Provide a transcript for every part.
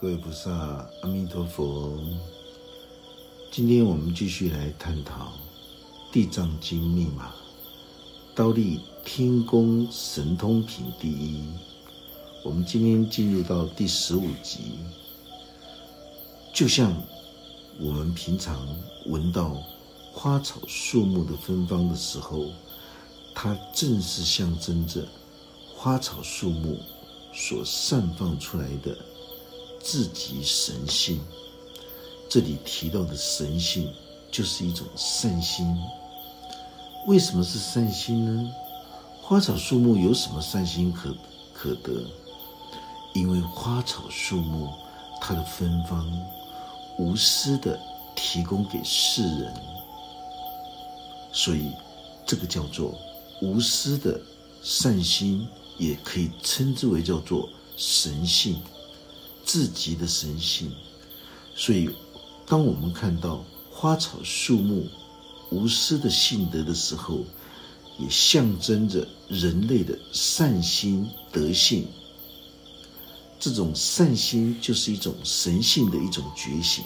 各位菩萨，阿弥陀佛。今天我们继续来探讨《地藏经》密码，刀立天宫神通品第一。我们今天进入到第十五集，就像我们平常闻到花草树木的芬芳的时候，它正是象征着花草树木所散放出来的。自己神性，这里提到的神性就是一种善心。为什么是善心呢？花草树木有什么善心可可得？因为花草树木它的芬芳无私的提供给世人，所以这个叫做无私的善心，也可以称之为叫做神性。自己的神性，所以，当我们看到花草树木无私的性德的时候，也象征着人类的善心德性。这种善心就是一种神性的一种觉醒。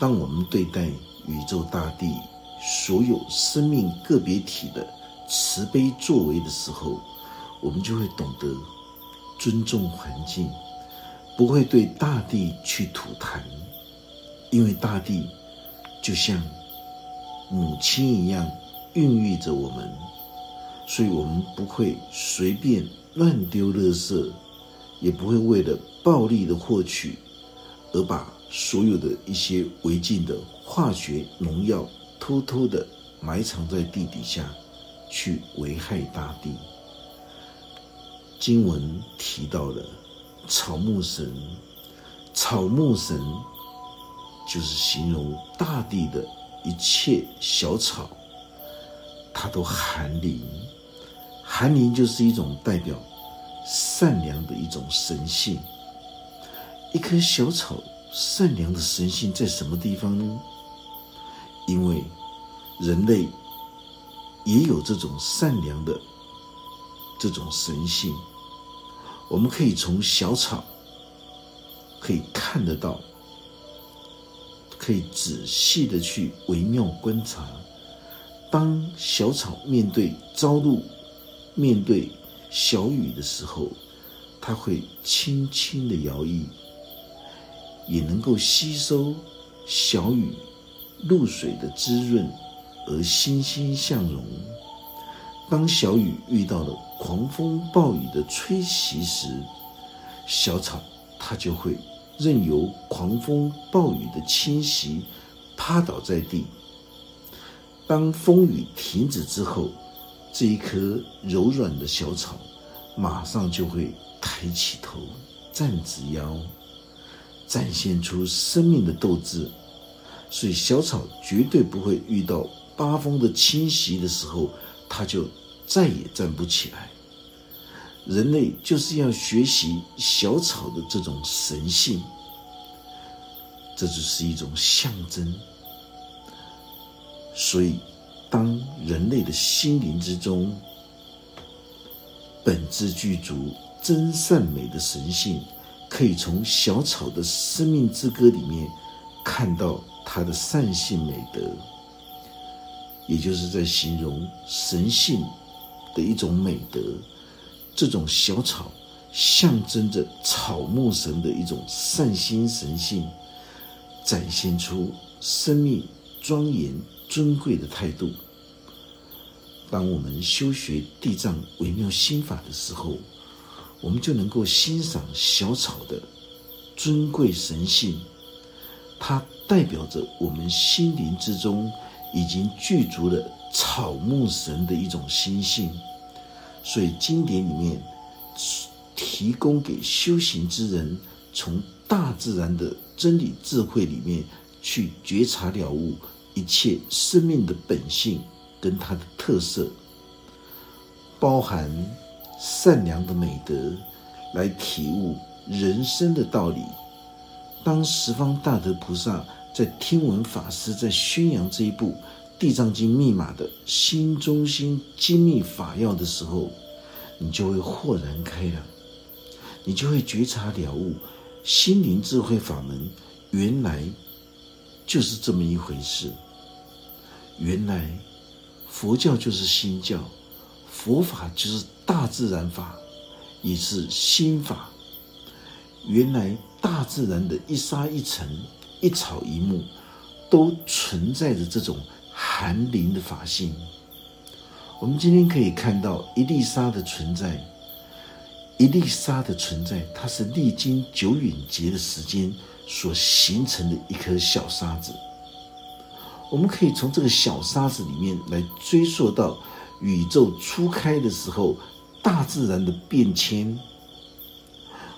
当我们对待宇宙大地所有生命个别体的慈悲作为的时候，我们就会懂得尊重环境。不会对大地去吐痰，因为大地就像母亲一样孕育着我们，所以我们不会随便乱丢垃圾，也不会为了暴力的获取而把所有的一些违禁的化学农药偷偷的埋藏在地底下，去危害大地。经文提到了。草木神，草木神就是形容大地的一切小草，它都含灵。含灵就是一种代表善良的一种神性。一棵小草善良的神性在什么地方呢？因为人类也有这种善良的这种神性。我们可以从小草可以看得到，可以仔细的去微妙观察。当小草面对朝露、面对小雨的时候，它会轻轻的摇曳，也能够吸收小雨露水的滋润，而欣欣向荣。当小雨遇到了狂风暴雨的吹袭时，小草它就会任由狂风暴雨的侵袭，趴倒在地。当风雨停止之后，这一棵柔软的小草马上就会抬起头，站直腰，展现出生命的斗志。所以，小草绝对不会遇到八风的侵袭的时候。它就再也站不起来。人类就是要学习小草的这种神性，这就是一种象征。所以，当人类的心灵之中本质具足真善美的神性，可以从小草的生命之歌里面看到它的善性美德。也就是在形容神性的一种美德，这种小草象征着草木神的一种善心神性，展现出生命庄严尊贵的态度。当我们修学地藏微妙心法的时候，我们就能够欣赏小草的尊贵神性，它代表着我们心灵之中。已经具足了草木神的一种心性，所以经典里面提供给修行之人，从大自然的真理智慧里面去觉察了悟一切生命的本性跟它的特色，包含善良的美德，来体悟人生的道理。当十方大德菩萨。在听闻法师在宣扬这一部《地藏经》密码的心中心精密法要的时候，你就会豁然开朗，你就会觉察了悟心灵智慧法门原来就是这么一回事。原来佛教就是心教，佛法就是大自然法，也是心法。原来大自然的一沙一尘、一草一木，都存在着这种寒灵的法性。我们今天可以看到一粒沙的存在。一粒沙的存在，它是历经久远劫的时间所形成的一颗小沙子。我们可以从这个小沙子里面来追溯到宇宙初开的时候，大自然的变迁。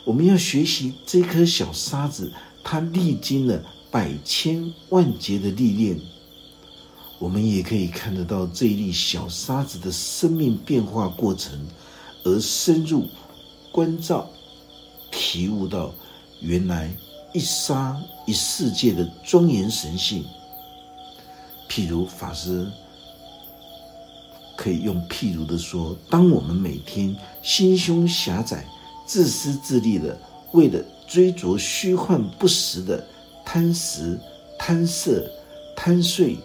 我们要学习这颗小沙子，它历经了百千万劫的历练。我们也可以看得到这一粒小沙子的生命变化过程，而深入。关照、体悟到原来一沙一世界的庄严神性。譬如法师可以用譬如的说：，当我们每天心胸狭窄、自私自利的，为了追逐虚幻不实的贪食、贪色、贪睡、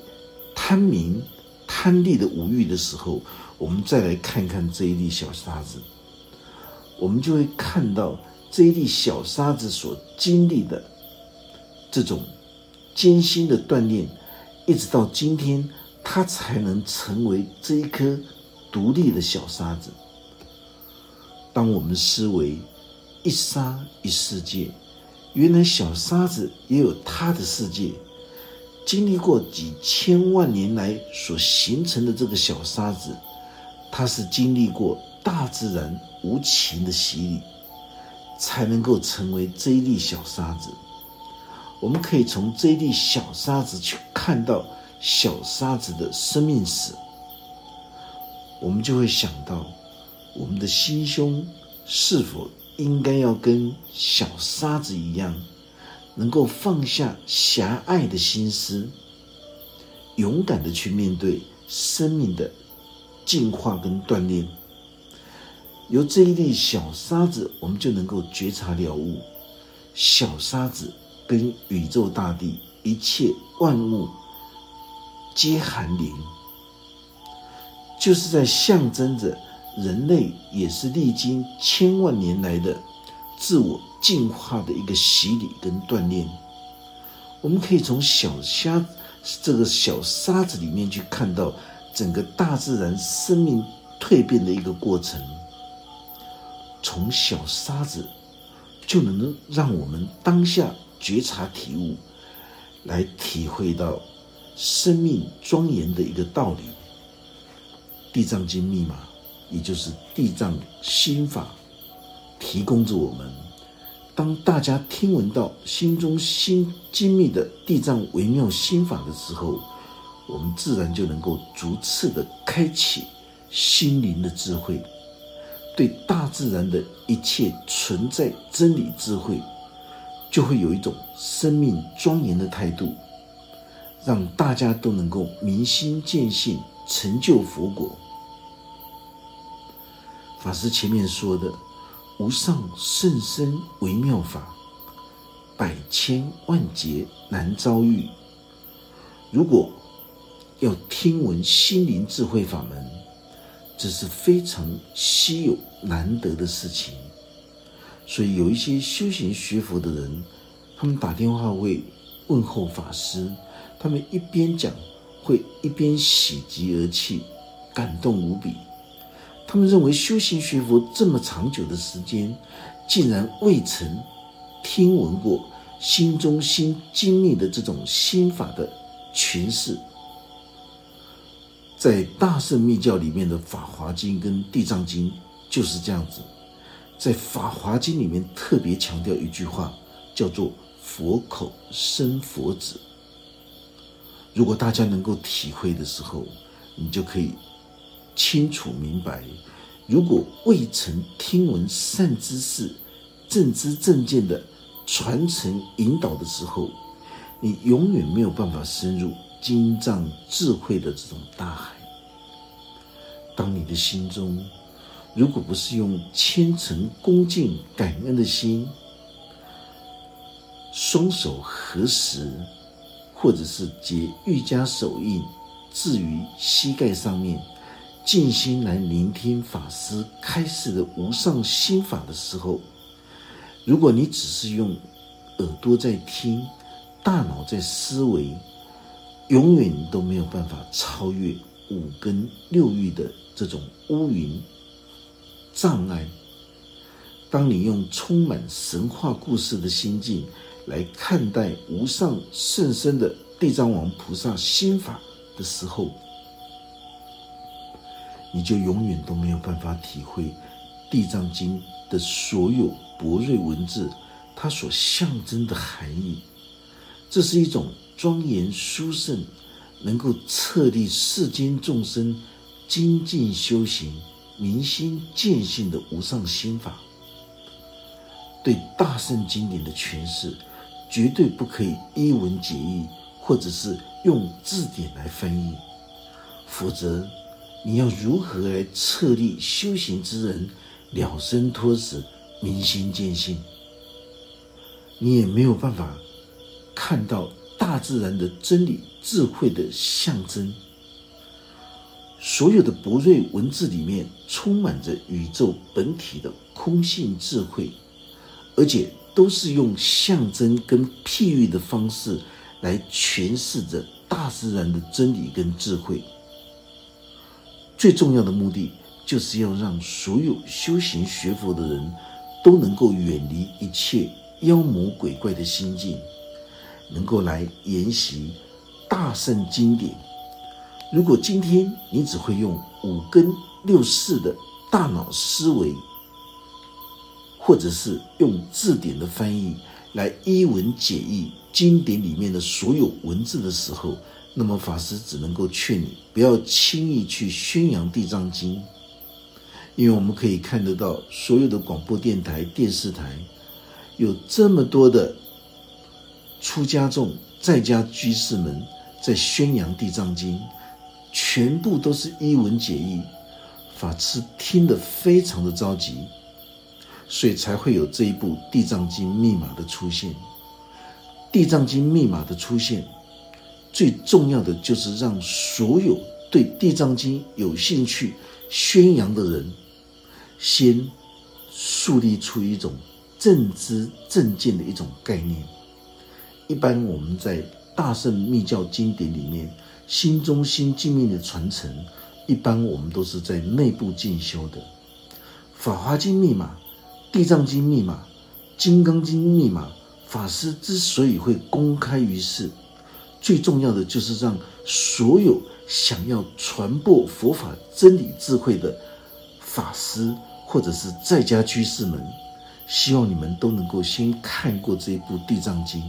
贪名、贪利的无欲的时候，我们再来看看这一粒小沙子。我们就会看到这一粒小沙子所经历的这种艰辛的锻炼，一直到今天，它才能成为这一颗独立的小沙子。当我们思维一沙一世界，原来小沙子也有它的世界，经历过几千万年来所形成的这个小沙子，它是经历过大自然。无情的洗礼，才能够成为这一粒小沙子。我们可以从这一粒小沙子去看到小沙子的生命史，我们就会想到，我们的心胸是否应该要跟小沙子一样，能够放下狭隘的心思，勇敢的去面对生命的进化跟锻炼。由这一粒小沙子，我们就能够觉察了悟。小沙子跟宇宙大地一切万物皆含灵，就是在象征着人类也是历经千万年来的自我进化的一个洗礼跟锻炼。我们可以从小沙这个小沙子里面去看到整个大自然生命蜕变的一个过程。从小沙子就能让我们当下觉察体悟，来体会到生命庄严的一个道理。地藏经密码，也就是地藏心法，提供着我们。当大家听闻到心中心精密的地藏微妙心法的时候，我们自然就能够逐次的开启心灵的智慧。对大自然的一切存在真理智慧，就会有一种生命庄严的态度，让大家都能够明心见性，成就佛果。法师前面说的无上甚深微妙法，百千万劫难遭遇。如果要听闻心灵智慧法门，这是非常稀有难得的事情，所以有一些修行学佛的人，他们打电话会问候法师，他们一边讲，会一边喜极而泣，感动无比。他们认为修行学佛这么长久的时间，竟然未曾听闻过心中心经历的这种心法的诠释。在大圣密教里面的《法华经》跟《地藏经》就是这样子，在《法华经》里面特别强调一句话，叫做“佛口生佛子”。如果大家能够体会的时候，你就可以清楚明白：如果未曾听闻善知识、正知正见的传承引导的时候，你永远没有办法深入经藏智慧的这种大海。当你的心中，如果不是用虔诚恭敬感恩的心，双手合十，或者是结瑜伽手印，置于膝盖上面，静心来聆听法师开示的无上心法的时候，如果你只是用耳朵在听，大脑在思维，永远都没有办法超越五根六欲的这种乌云障碍。当你用充满神话故事的心境来看待无上甚深的地藏王菩萨心法的时候，你就永远都没有办法体会《地藏经》的所有博瑞文字它所象征的含义。这是一种庄严殊胜，能够彻立世间众生精进修行、明心见性的无上心法。对大圣经典的诠释，绝对不可以一文解义，或者是用字典来翻译，否则你要如何来策立修行之人了生脱死、明心见性？你也没有办法看到大自然的真理、智慧的象征。所有的博瑞文字里面充满着宇宙本体的空性智慧。而且都是用象征跟譬喻的方式来诠释着大自然的真理跟智慧。最重要的目的，就是要让所有修行学佛的人都能够远离一切妖魔鬼怪的心境，能够来研习大圣经典。如果今天你只会用五根六识的大脑思维，或者是用字典的翻译来一文解义经典里面的所有文字的时候，那么法师只能够劝你不要轻易去宣扬《地藏经》，因为我们可以看得到所有的广播电台、电视台有这么多的出家众、在家居士们在宣扬《地藏经》，全部都是一文解义，法师听得非常的着急。所以才会有这一部《地藏经》密码的出现。《地藏经》密码的出现，最重要的就是让所有对《地藏经》有兴趣宣扬的人，先树立出一种正知正见的一种概念。一般我们在大圣密教经典里面，心中心经命的传承，一般我们都是在内部进修的。《法华经》密码。地藏经密码、金刚经密码，法师之所以会公开于世，最重要的就是让所有想要传播佛法真理智慧的法师或者是在家居士们，希望你们都能够先看过这一部地藏经。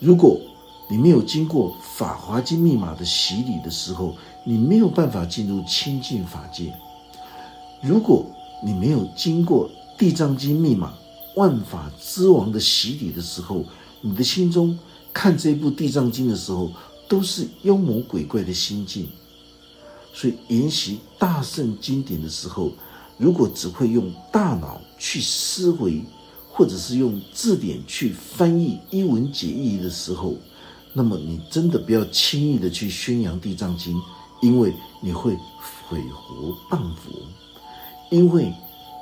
如果你没有经过法华经密码的洗礼的时候，你没有办法进入清净法界。如果你没有经过，地藏经密码，万法之王的洗礼的时候，你的心中看这部地藏经的时候，都是妖魔鬼怪的心境。所以研习大圣经典的时候，如果只会用大脑去思维，或者是用字典去翻译一文解义的时候，那么你真的不要轻易的去宣扬地藏经，因为你会毁佛谤佛，因为。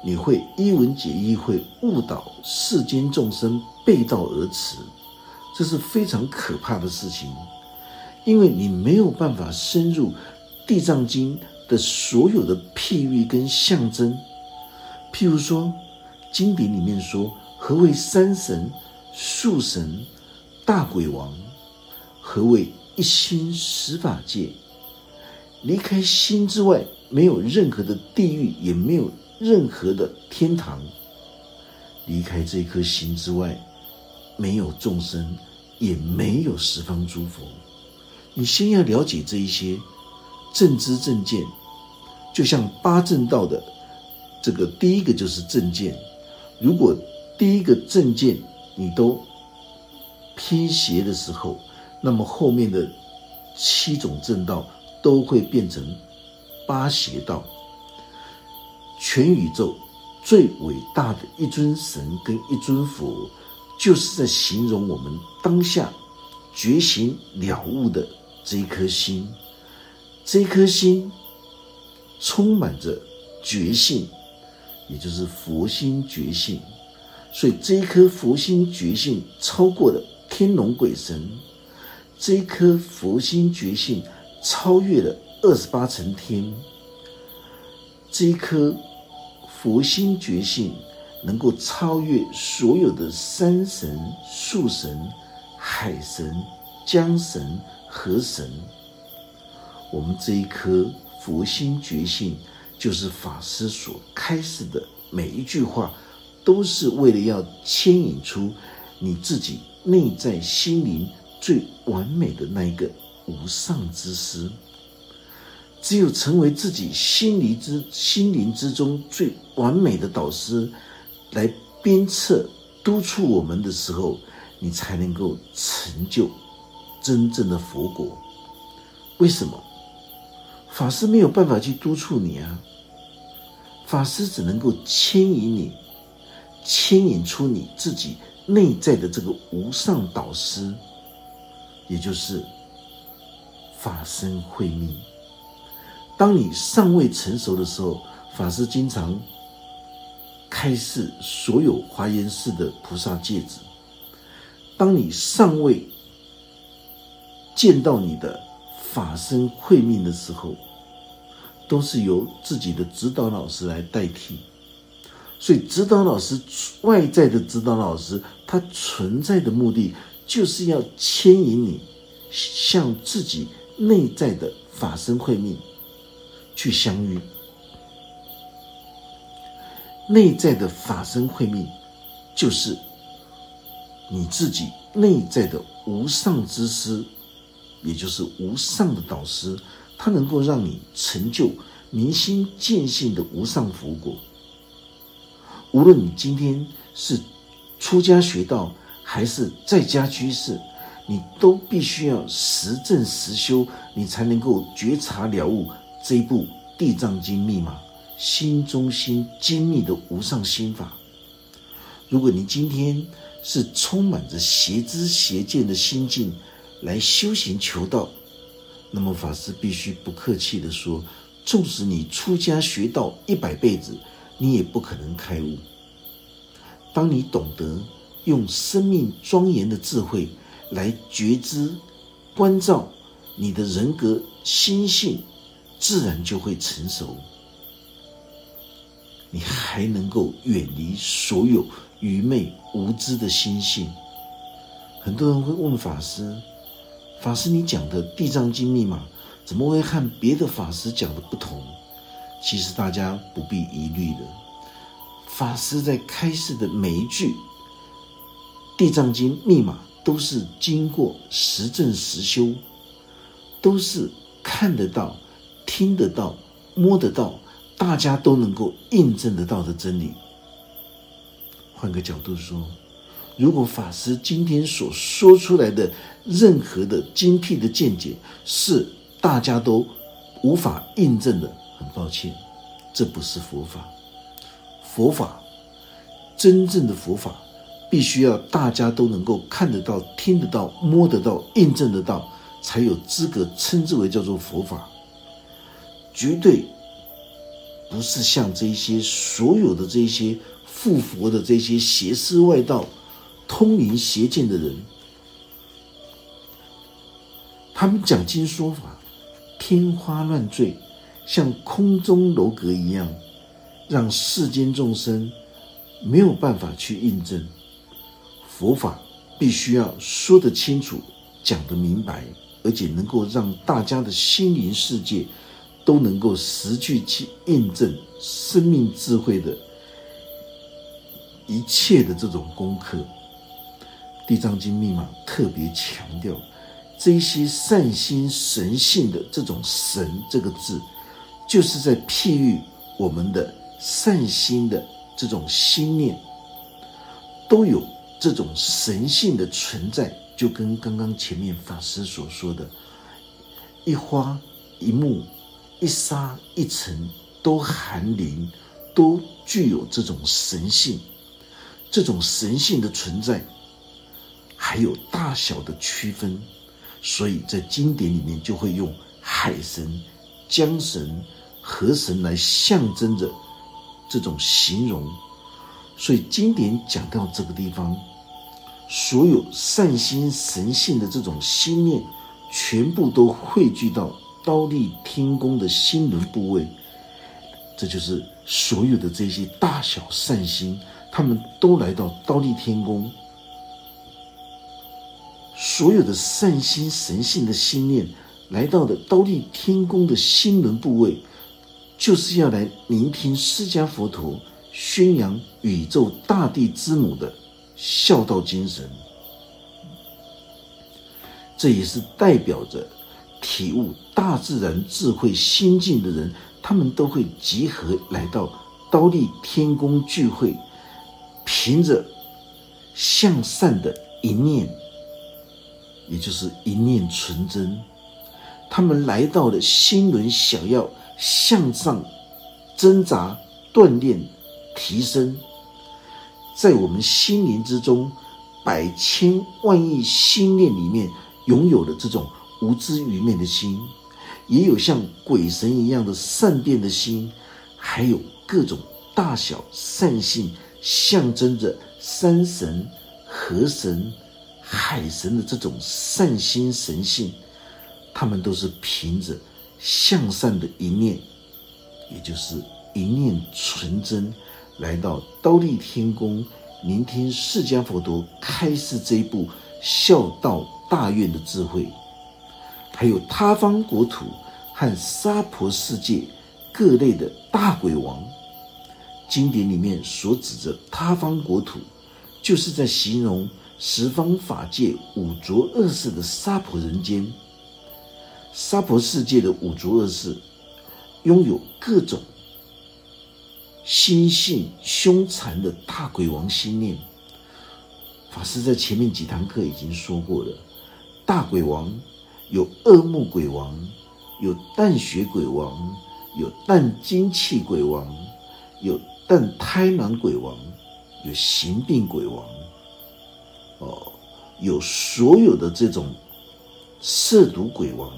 你会一文解义，会误导世间众生背道而驰，这是非常可怕的事情。因为你没有办法深入《地藏经》的所有的譬喻跟象征。譬如说，经典里面说何为山神、树神、大鬼王？何为一心十法界？离开心之外，没有任何的地狱，也没有。任何的天堂，离开这颗心之外，没有众生，也没有十方诸佛。你先要了解这一些正知正见，就像八正道的这个第一个就是正见。如果第一个正见你都偏邪的时候，那么后面的七种正道都会变成八邪道。全宇宙最伟大的一尊神跟一尊佛，就是在形容我们当下觉醒了悟的这一颗心，这一颗心充满着觉性，也就是佛心觉性。所以这一颗佛心觉性超过了天龙鬼神，这一颗佛心觉性超越了二十八层天，这一颗佛心觉性。能够超越所有的山神、树神、海神、江神、河神，我们这一颗佛心觉性，就是法师所开示的每一句话，都是为了要牵引出你自己内在心灵最完美的那一个无上之师。只有成为自己心灵之心灵之中最完美的导师。来鞭策、督促我们的时候，你才能够成就真正的佛果。为什么？法师没有办法去督促你啊！法师只能够牵引你，牵引出你自己内在的这个无上导师，也就是法身慧命。当你尚未成熟的时候，法师经常。开示所有华严寺的菩萨戒指。当你尚未见到你的法身慧命的时候，都是由自己的指导老师来代替。所以，指导老师外在的指导老师，他存在的目的就是要牵引你向自己内在的法身慧命去相遇。内在的法身慧命，就是你自己内在的无上之师，也就是无上的导师，他能够让你成就明心见性的无上福果。无论你今天是出家学道，还是在家居士，你都必须要实证实修，你才能够觉察了悟这一部《地藏经》密码。心中心精密的无上心法。如果你今天是充满着邪知邪见的心境来修行求道，那么法师必须不客气的说：，纵使你出家学道一百辈子，你也不可能开悟。当你懂得用生命庄严的智慧来觉知、关照你的人格心性，自然就会成熟。你还能够远离所有愚昧无知的心性。很多人会问法师：“法师，你讲的《地藏经》密码怎么会和别的法师讲的不同？”其实大家不必疑虑的。法师在开示的每一句《地藏经》密码，都是经过实证实修，都是看得到、听得到、摸得到。大家都能够印证得到的真理。换个角度说，如果法师今天所说出来的任何的精辟的见解是大家都无法印证的，很抱歉，这不是佛法。佛法真正的佛法，必须要大家都能够看得到、听得到、摸得到、印证得到，才有资格称之为叫做佛法。绝对。不是像这些所有的这些附佛的这些邪师外道、通灵邪见的人，他们讲经说法天花乱坠，像空中楼阁一样，让世间众生没有办法去印证佛法。必须要说得清楚、讲得明白，而且能够让大家的心灵世界。都能够实际去印证生命智慧的一切的这种功课，《地藏经》密码特别强调，这些善心神性的这种“神”这个字，就是在譬喻我们的善心的这种心念，都有这种神性的存在，就跟刚刚前面法师所说的，一花一木。一沙一尘都含灵，都具有这种神性，这种神性的存在，还有大小的区分，所以在经典里面就会用海神、江神、河神来象征着这种形容。所以经典讲到这个地方，所有善心神性的这种心念，全部都汇聚到刀立天宫的心轮部位。这就是所有的这些大小善心，他们都来到刀立天宫。所有的善心神性的心念来到的刀立天宫的心轮部位，就是要来聆听释迦佛陀宣扬宇宙大地之母的孝道精神。这也是代表着体悟大自然智慧心境的人，他们都会集合来到刀立天宫聚会，凭着向善的一念。也就是一念纯真，他们来到了心轮，想要向上挣扎、锻炼、提升，在我们心灵之中，百千万亿心念里面，拥有了这种无知愚昧的心，也有像鬼神一样的善变的心，还有各种大小善性，象征着山神、河神。海神的这种善心神性，他们都是凭着向善的一念，也就是一念纯真，来到刀立天宫，聆听释迦佛陀开示这一部孝道大愿的智慧，还有他方国土和娑婆世界各类的大鬼王，经典里面所指着他方国土，就是在形容。十方法界五浊恶世的娑婆人间，娑婆世界的五浊恶世，拥有各种心性凶残的大鬼王心念。法师在前面几堂课已经说过了，大鬼王有恶目鬼王，有淡血鬼王，有淡精气鬼王，有但胎囊鬼王，有形病鬼王。哦，有所有的这种涉毒鬼王、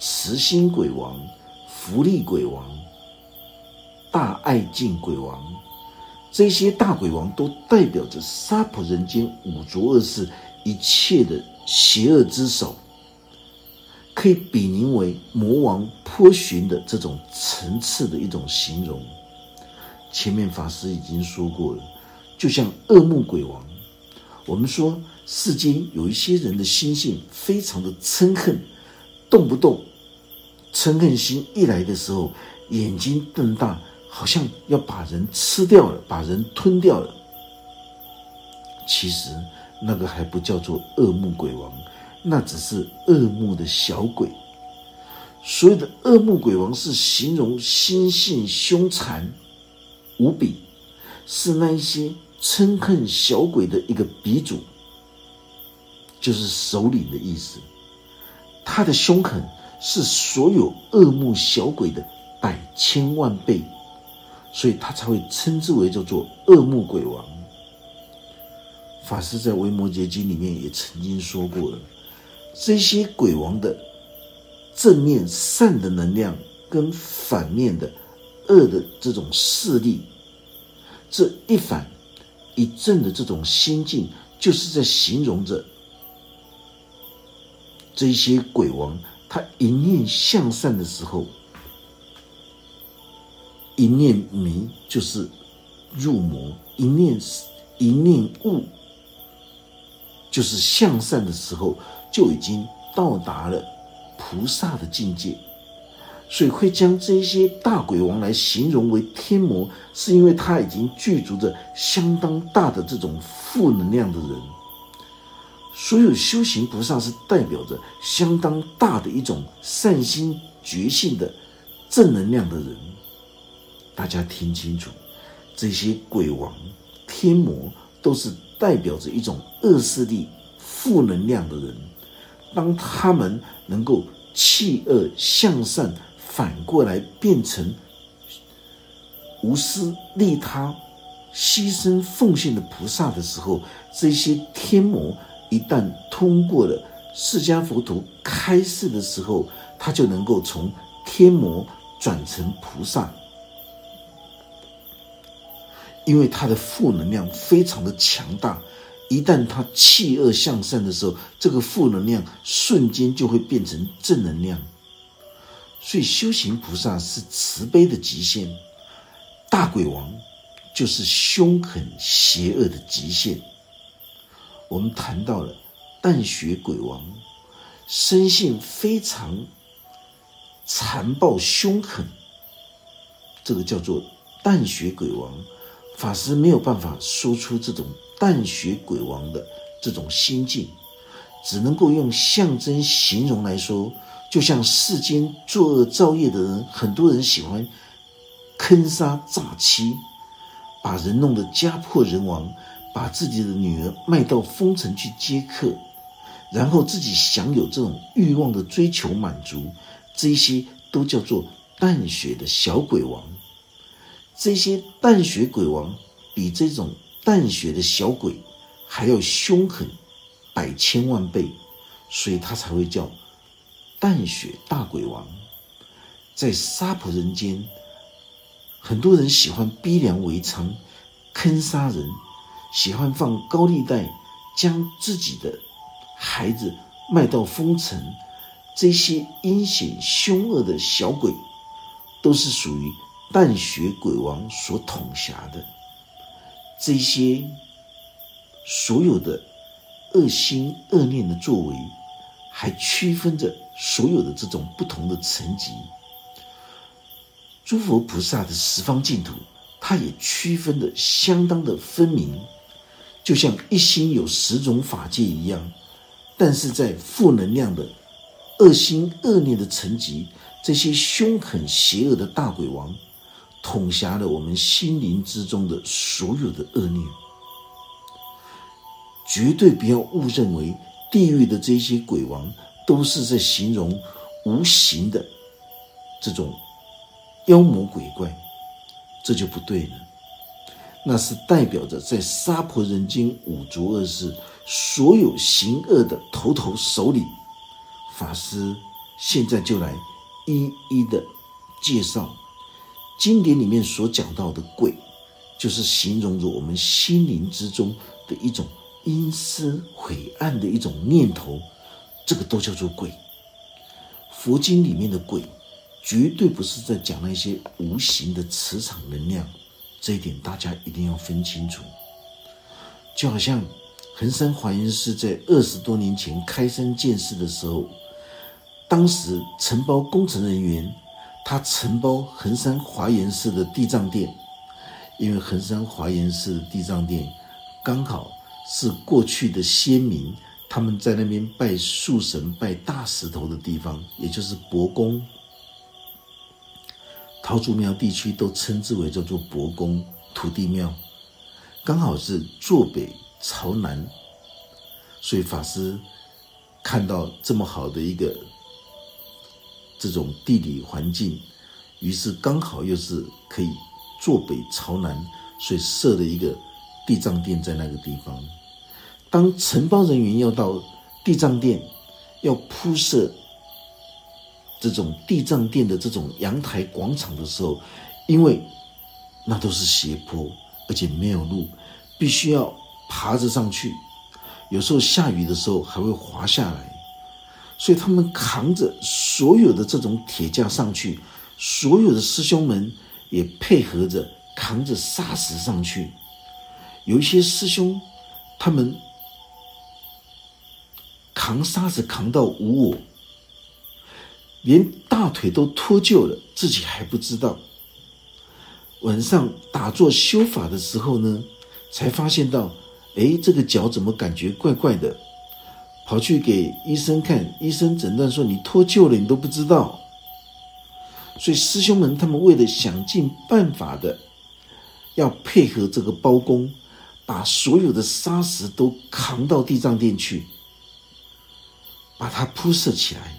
慈心鬼王、福利鬼王、大爱敬鬼王，这些大鬼王都代表着杀婆人间五浊恶世一切的邪恶之首，可以比拟为魔王颇寻的这种层次的一种形容。前面法师已经说过了，就像恶目鬼王。我们说，世间有一些人的心性非常的嗔恨，动不动嗔恨心一来的时候，眼睛瞪大，好像要把人吃掉了，把人吞掉了。其实那个还不叫做恶目鬼王，那只是恶目的小鬼。所有的恶目鬼王是形容心性凶残无比，是那一些。嗔恨小鬼的一个鼻祖，就是首领的意思。他的凶狠是所有恶目小鬼的百千万倍，所以他才会称之为叫做恶目鬼王。法师在《维摩诘经》里面也曾经说过了，这些鬼王的正面善的能量跟反面的恶的这种势力，这一反。一正的这种心境，就是在形容着这些鬼王，他一念向善的时候，一念迷就是入魔；一念一念悟，就是向善的时候，就已经到达了菩萨的境界。所以会将这些大鬼王来形容为天魔，是因为他已经具足着相当大的这种负能量的人。所有修行菩萨是代表着相当大的一种善心觉性的正能量的人。大家听清楚，这些鬼王、天魔都是代表着一种恶势力、负能量的人。当他们能够弃恶向善。反过来变成无私利他、牺牲奉献的菩萨的时候，这些天魔一旦通过了释迦佛陀开示的时候，他就能够从天魔转成菩萨，因为他的负能量非常的强大。一旦他弃恶向善的时候，这个负能量瞬间就会变成正能量。所以修行菩萨是慈悲的极限，大鬼王就是凶狠邪恶的极限。我们谈到了淡血鬼王，生性非常残暴凶狠，这个叫做淡血鬼王。法师没有办法说出这种。淡血鬼王的这种心境，只能够用象征形容来说，就像世间作恶造业的人，很多人喜欢坑杀诈欺，把人弄得家破人亡，把自己的女儿卖到风尘去接客，然后自己享有这种欲望的追求满足，这些都叫做淡血的小鬼王。这些淡血鬼王比这种。淡血的小鬼还要凶狠百千万倍，所以他才会叫淡血大鬼王。在杀婆人间，很多人喜欢逼良为娼，坑杀人，喜欢放高利贷，将自己的孩子卖到风尘。这些阴险凶恶的小鬼，都是属于淡血鬼王所统辖的。这些所有的恶心恶念的作为，还区分着所有的这种不同的层级。诸佛菩萨的十方净土，它也区分的相当的分明，就像一心有十种法界一样。但是在负能量的恶心恶念的层级，这些凶狠邪恶的大鬼王。统辖了我们心灵之中的所有的恶念，绝对不要误认为地狱的这些鬼王都是在形容无形的这种妖魔鬼怪，这就不对了。那是代表着在杀婆人间五浊恶世所有行恶的头头首领。法师现在就来一一的介绍。经典里面所讲到的鬼，就是形容着我们心灵之中的一种阴森晦暗的一种念头，这个都叫做鬼。佛经里面的鬼，绝对不是在讲那些无形的磁场能量，这一点大家一定要分清楚。就好像恒山华严寺在二十多年前开山建寺的时候，当时承包工程人员。他承包恒山华严寺的地藏殿，因为恒山华严寺的地藏殿刚好是过去的先民他们在那边拜树神、拜大石头的地方，也就是伯公。桃竹苗地区都称之为叫做伯公土地庙，刚好是坐北朝南，所以法师看到这么好的一个。这种地理环境，于是刚好又是可以坐北朝南，所以设了一个地藏殿在那个地方。当承包人员要到地藏殿，要铺设这种地藏殿的这种阳台广场的时候，因为那都是斜坡，而且没有路，必须要爬着上去，有时候下雨的时候还会滑下来。所以他们扛着所有的这种铁架上去，所有的师兄们也配合着扛着沙石上去。有一些师兄，他们扛沙子扛到无我，连大腿都脱臼了，自己还不知道。晚上打坐修法的时候呢，才发现到，哎，这个脚怎么感觉怪怪的？跑去给医生看，医生诊断说你脱臼了，你都不知道。所以师兄们他们为了想尽办法的要配合这个包公，把所有的沙石都扛到地藏殿去，把它铺设起来，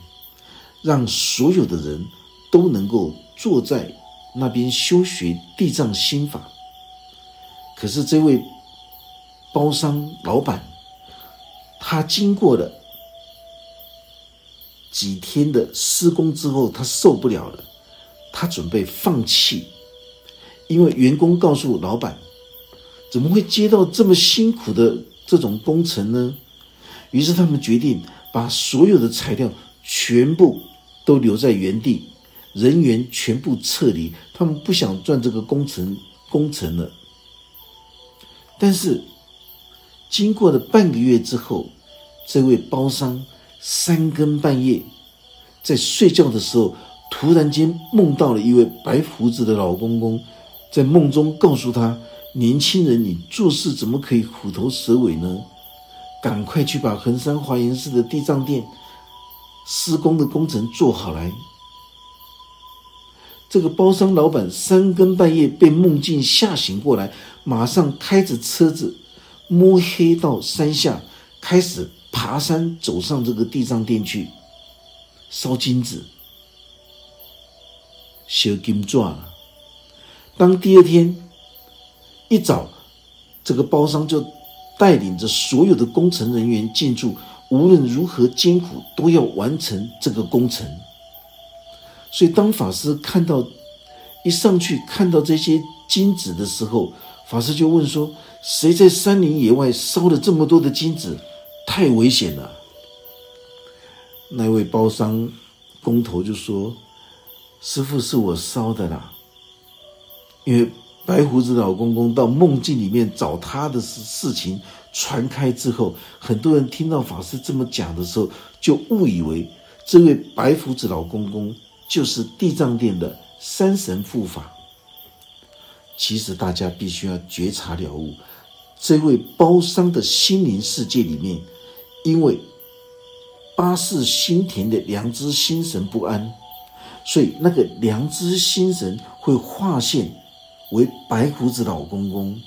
让所有的人都能够坐在那边修学地藏心法。可是这位包商老板。他经过了几天的施工之后，他受不了了，他准备放弃，因为员工告诉老板，怎么会接到这么辛苦的这种工程呢？于是他们决定把所有的材料全部都留在原地，人员全部撤离，他们不想赚这个工程工程了。但是。经过了半个月之后，这位包商三更半夜在睡觉的时候，突然间梦到了一位白胡子的老公公，在梦中告诉他：“年轻人，你做事怎么可以虎头蛇尾呢？赶快去把衡山华严寺的地藏殿施工的工程做好来。”这个包商老板三更半夜被梦境吓醒过来，马上开着车子。摸黑到山下，开始爬山，走上这个地藏殿去烧金子、修金钻了。当第二天一早，这个包商就带领着所有的工程人员进驻，无论如何艰苦，都要完成这个工程。所以，当法师看到一上去看到这些金子的时候，法师就问说。谁在山林野外烧了这么多的金子？太危险了！那位包商工头就说：“师傅是我烧的啦。”因为白胡子老公公到梦境里面找他的事事情传开之后，很多人听到法师这么讲的时候，就误以为这位白胡子老公公就是地藏殿的山神护法。其实大家必须要觉察了悟，这位包商的心灵世界里面，因为八世心田的良知心神不安，所以那个良知心神会化现为白胡子老公公。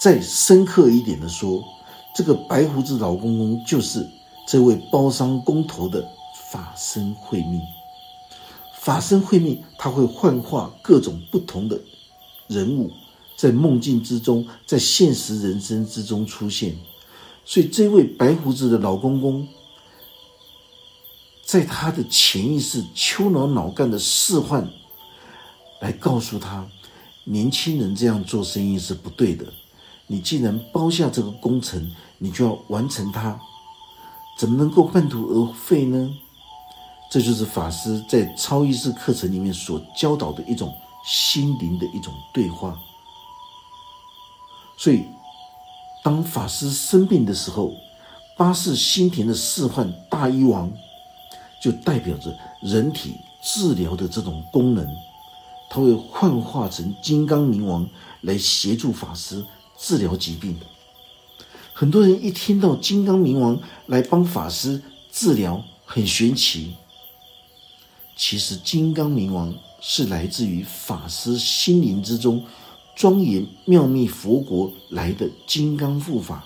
再深刻一点的说，这个白胡子老公公就是这位包商工头的法身慧命。法身慧命，他会幻化各种不同的。人物在梦境之中，在现实人生之中出现，所以这位白胡子的老公公，在他的潜意识、丘脑脑干的示幻，来告诉他：年轻人这样做生意是不对的。你既然包下这个工程，你就要完成它，怎么能够半途而废呢？这就是法师在超意识课程里面所教导的一种。心灵的一种对话，所以当法师生病的时候，八世心田的示幻大医王，就代表着人体治疗的这种功能，他会幻化成金刚明王来协助法师治疗疾病。很多人一听到金刚明王来帮法师治疗，很玄奇。其实金刚明王。是来自于法师心灵之中庄严妙密佛国来的金刚护法，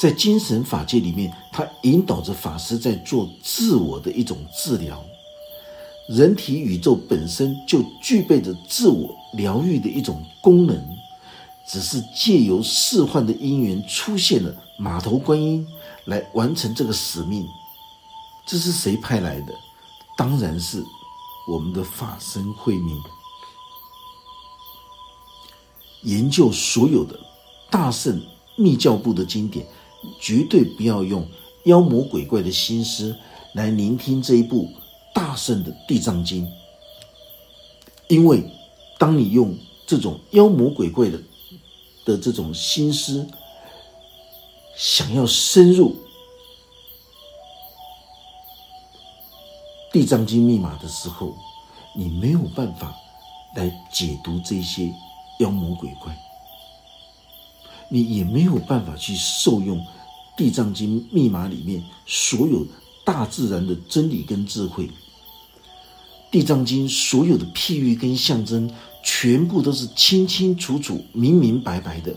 在精神法界里面，他引导着法师在做自我的一种治疗。人体宇宙本身就具备着自我疗愈的一种功能，只是借由释幻的因缘出现了马头观音来完成这个使命。这是谁派来的？当然是我们的法身慧命。研究所有的大圣密教部的经典，绝对不要用妖魔鬼怪的心思来聆听这一部大圣的地藏经，因为当你用这种妖魔鬼怪的的这种心思，想要深入。地藏经密码的时候，你没有办法来解读这些妖魔鬼怪，你也没有办法去受用地藏经密码里面所有大自然的真理跟智慧。地藏经所有的譬喻跟象征，全部都是清清楚楚、明明白白的，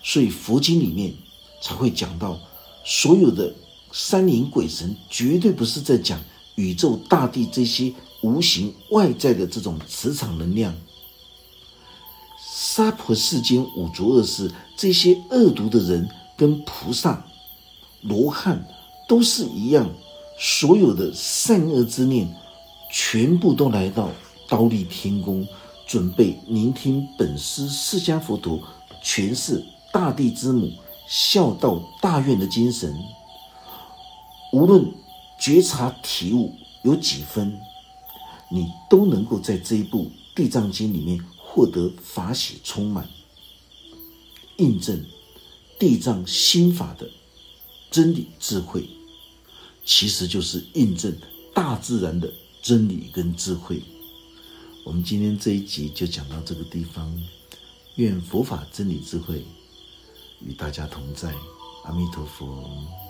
所以佛经里面才会讲到，所有的山灵鬼神绝对不是在讲。宇宙、大地这些无形外在的这种磁场能量，娑婆世间五浊恶世这些恶毒的人跟菩萨、罗汉都是一样，所有的善恶之念，全部都来到刀立天宫，准备聆听本师释迦佛陀诠释大地之母孝道大愿的精神。无论觉察体悟有几分，你都能够在这一部《地藏经》里面获得法喜充满。印证地藏心法的真理智慧，其实就是印证大自然的真理跟智慧。我们今天这一集就讲到这个地方，愿佛法真理智慧与大家同在，阿弥陀佛。